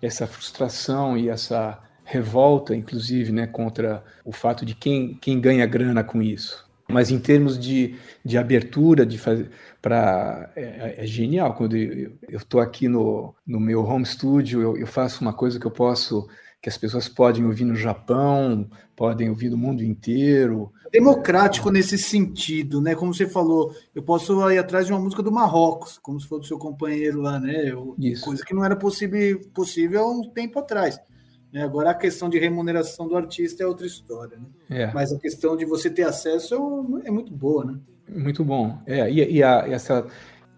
essa frustração e essa revolta, inclusive, né, contra o fato de quem, quem ganha grana com isso. Mas em termos de, de abertura, de fazer para é, é, genial quando eu estou aqui no, no meu home studio, eu, eu faço uma coisa que eu posso que as pessoas podem ouvir no Japão, podem ouvir no mundo inteiro. Democrático nesse sentido, né? Como você falou, eu posso ir atrás de uma música do Marrocos, como se fosse do seu companheiro lá, né? Isso. Coisa que não era possível, possível há um tempo atrás. Né? Agora a questão de remuneração do artista é outra história, né? É. Mas a questão de você ter acesso é muito boa, né? Muito bom. É, e, e, a, essa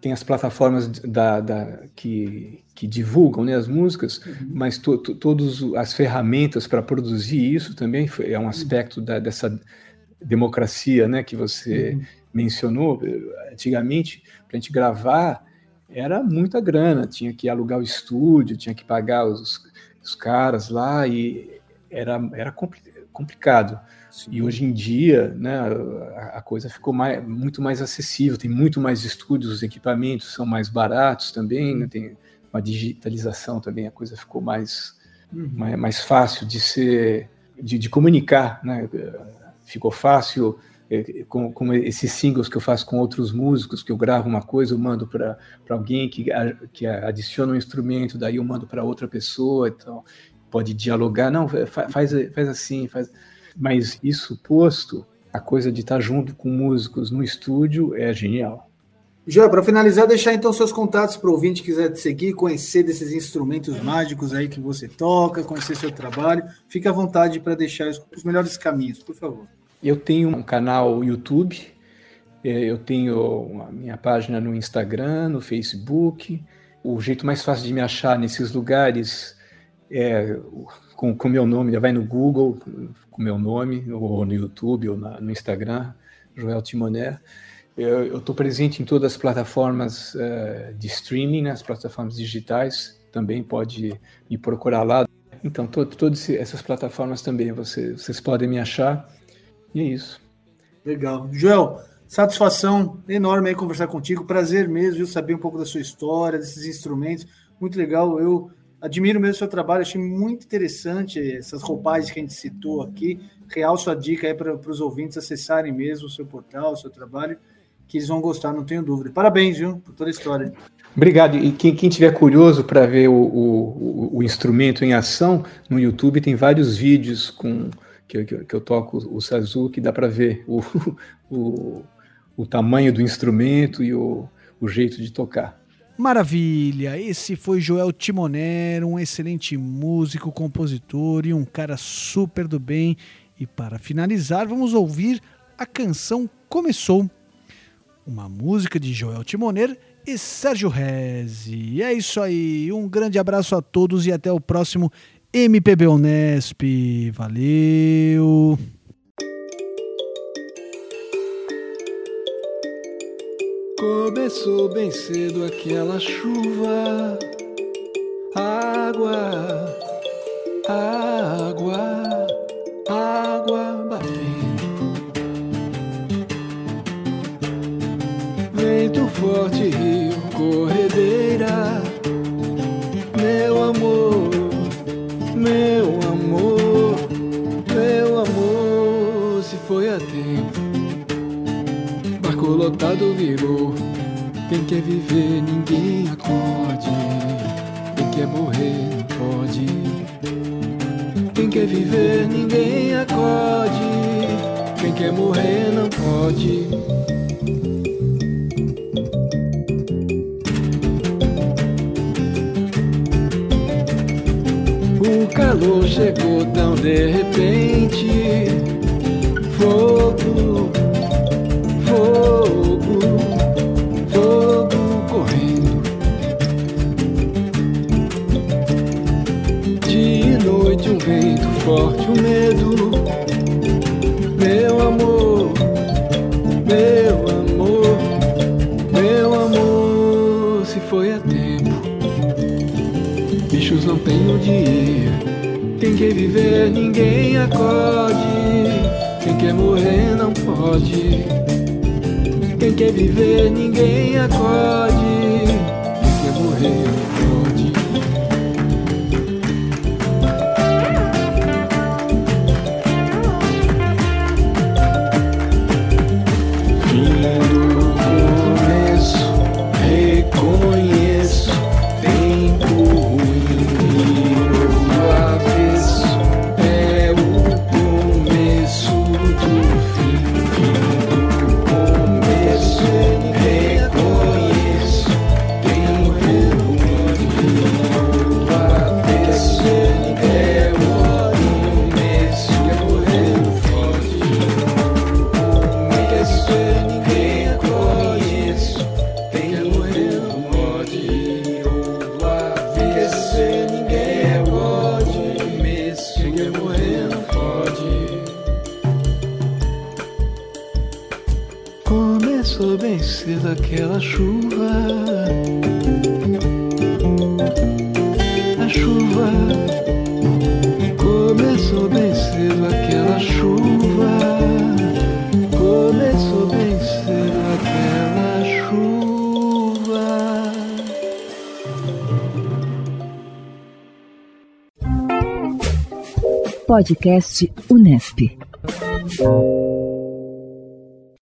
tem as plataformas da, da que, que, divulgam né, as músicas, uhum. mas to, to, todas as ferramentas para produzir isso também foi, é um aspecto da, dessa democracia né, que você uhum. mencionou. Antigamente, para a gente gravar, era muita grana, tinha que alugar o estúdio, tinha que pagar os, os caras lá, e era, era complicado. Sim. E hoje em dia, né, a, a coisa ficou mais, muito mais acessível, tem muito mais estúdios, os equipamentos são mais baratos também, né, tem uma digitalização também, a coisa ficou mais, uhum. mais, mais, fácil de ser, de, de comunicar, né? Ficou fácil é, com, com, esses singles que eu faço com outros músicos, que eu gravo uma coisa, eu mando para alguém que, que adiciona um instrumento, daí eu mando para outra pessoa, então pode dialogar, não, faz, faz assim, faz mas isso posto, a coisa de estar junto com músicos no estúdio é genial. Já, para finalizar, deixar então seus contatos para o ouvinte que quiser te seguir, conhecer desses instrumentos mágicos aí que você toca, conhecer seu trabalho. Fique à vontade para deixar os melhores caminhos, por favor. Eu tenho um canal YouTube É, eu tenho a minha página no Instagram, no Facebook. O jeito mais fácil de me achar nesses lugares é com o meu nome, já vai no Google, com meu nome, ou no YouTube, ou na, no Instagram, Joel Timoner. Eu estou presente em todas as plataformas uh, de streaming, né, as plataformas digitais, também pode me procurar lá. Então, to, todas essas plataformas também você, vocês podem me achar. E é isso. Legal. Joel, satisfação enorme aí conversar contigo. Prazer mesmo, viu, saber um pouco da sua história, desses instrumentos. Muito legal. Eu admiro mesmo o seu trabalho, achei muito interessante essas roupagens que a gente citou aqui. Real sua dica aí para os ouvintes acessarem mesmo o seu portal, o seu trabalho que eles vão gostar, não tenho dúvida. Parabéns, viu, por toda a história. Obrigado. E quem, quem tiver curioso para ver o, o, o, instrumento em ação, no YouTube tem vários vídeos com que, que, que eu toco o Sazu, que dá para ver o, [laughs] o, o tamanho do instrumento e o, o jeito de tocar. Maravilha! Esse foi Joel Timoner, um excelente músico, compositor e um cara super do bem. E para finalizar, vamos ouvir a canção Começou uma música de Joel Timoner e Sérgio Rezi. É isso aí, um grande abraço a todos e até o próximo MPB Unesp. Valeu! Começou bem cedo aquela chuva, água, água, água batendo. vento forte, rio, corredeira. Lotado virou. Quem quer viver, ninguém acorde. Quem quer morrer, não pode. Quem quer viver, ninguém acorde. Quem quer morrer, não pode. calor chegou tão de repente. Fogo, vento forte, um medo. Meu amor, meu amor, meu amor, se foi a tempo. Bichos não têm onde ir. Quem quer viver, ninguém acode. Quem quer morrer, não pode. Quem quer viver, ninguém acode. Podcast Unesp.